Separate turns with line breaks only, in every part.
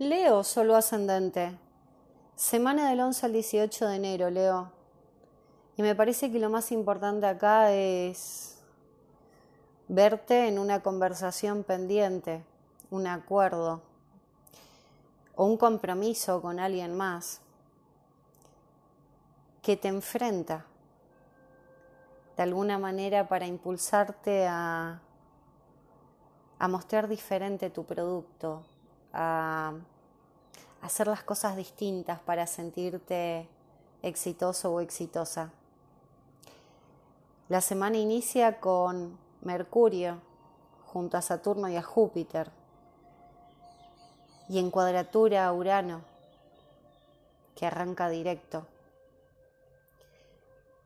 Leo, solo ascendente. Semana del 11 al 18 de enero, Leo. Y me parece que lo más importante acá es verte en una conversación pendiente, un acuerdo o un compromiso con alguien más que te enfrenta de alguna manera para impulsarte a, mostrar diferente tu producto, a hacer las cosas distintas para sentirte exitoso o exitosa. La semana inicia con Mercurio junto a Saturno y a Júpiter y en cuadratura a Urano que arranca directo.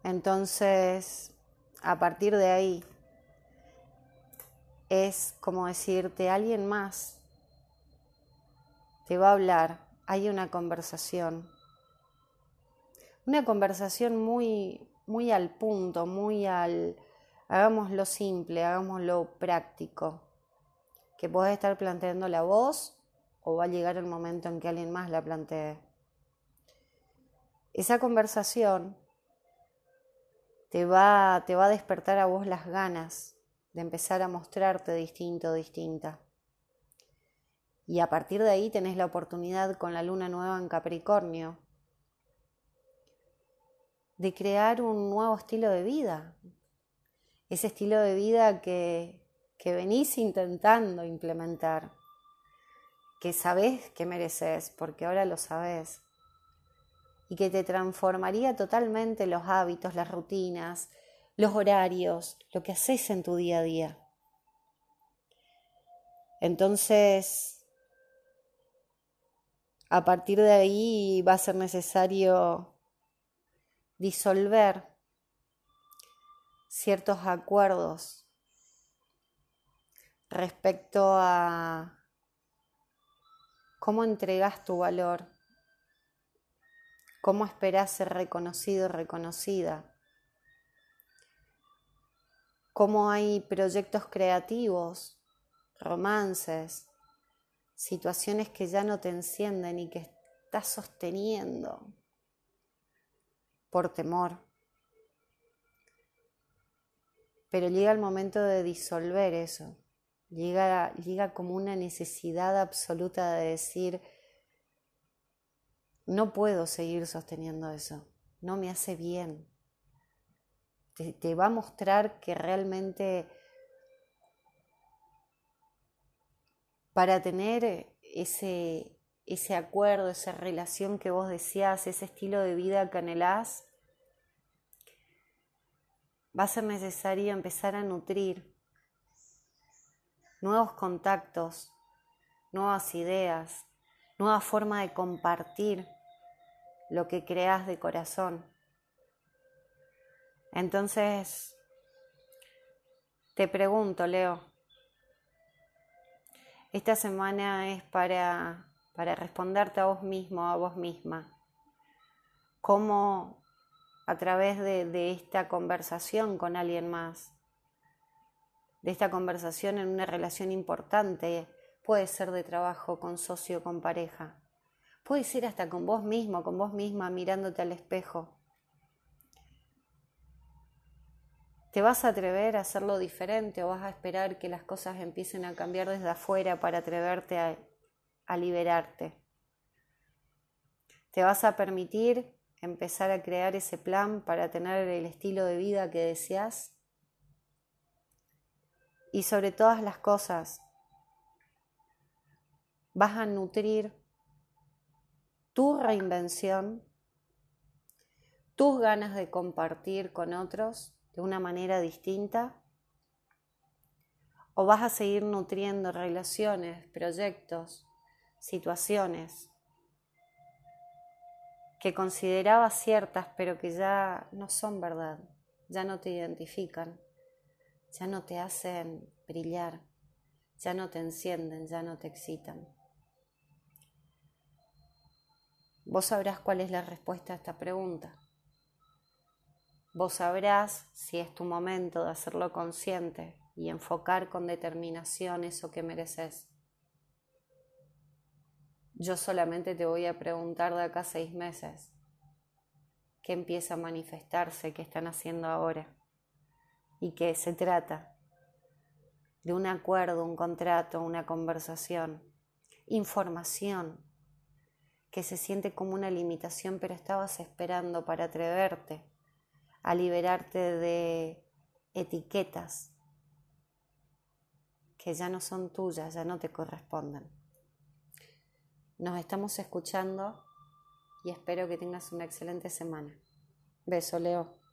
Entonces, a partir de ahí, es como decirte, alguien más te va a hablar, hay una conversación, una conversación muy, muy al punto, muy al, hagámoslo simple, hagámoslo práctico, que puedes estar planteando la voz o va a llegar el momento en que alguien más la plantee. Esa conversación te va, te va a despertar a vos las ganas de empezar a mostrarte distinto, distinta. Y a partir de ahí tenés la oportunidad con la luna nueva en Capricornio de crear un nuevo estilo de vida. Ese estilo de vida que, que venís intentando implementar, que sabés que mereces, porque ahora lo sabés, y que te transformaría totalmente los hábitos, las rutinas, los horarios, lo que haces en tu día a día. Entonces, a partir de ahí va a ser necesario disolver ciertos acuerdos respecto a cómo entregas tu valor, cómo esperas ser reconocido, reconocida, cómo hay proyectos creativos, romances, situaciones que ya no te encienden y que estás sosteniendo por temor. Pero llega el momento de disolver eso. Llega, llega como una necesidad absoluta de decir, no puedo seguir sosteniendo eso, no me hace bien. Te, te va a mostrar que realmente para tener ese, ese acuerdo, esa relación que vos decías, ese estilo de vida que anhelás, va a ser necesario empezar a nutrir nuevos contactos, nuevas ideas, nueva forma de compartir lo que creas de corazón. Entonces, te pregunto, Leo, esta semana es para, para responderte a vos mismo, a vos misma. Cómo a través de, de esta conversación con alguien más, de esta conversación en una relación importante, puede ser de trabajo, con socio, con pareja, puede ser hasta con vos mismo, con vos misma mirándote al espejo. ¿Te vas a atrever a hacerlo diferente o vas a esperar que las cosas empiecen a cambiar desde afuera para atreverte a, liberarte? ¿Te vas a permitir empezar a crear ese plan para tener el estilo de vida que deseas? Y sobre todas las cosas, vas a nutrir tu reinvención, tus ganas de compartir con otros de una manera distinta? ¿O vas a seguir nutriendo relaciones, proyectos, situaciones que considerabas ciertas pero que ya no son verdad, ya no te identifican, ya no te hacen brillar, ya no te encienden, ya no te excitan? Vos sabrás cuál es la respuesta a esta pregunta. Vos sabrás si es tu momento de hacerlo consciente y enfocar con determinación eso que mereces. Yo solamente te voy a preguntar de acá seis meses qué empieza a manifestarse, qué están haciendo ahora y qué se trata de un acuerdo, un contrato, una conversación, información que se siente como una limitación, pero estabas esperando para atreverte a liberarte de etiquetas que ya no son tuyas, ya no te corresponden. Nos estamos escuchando y espero que tengas una excelente semana. Beso, Leo.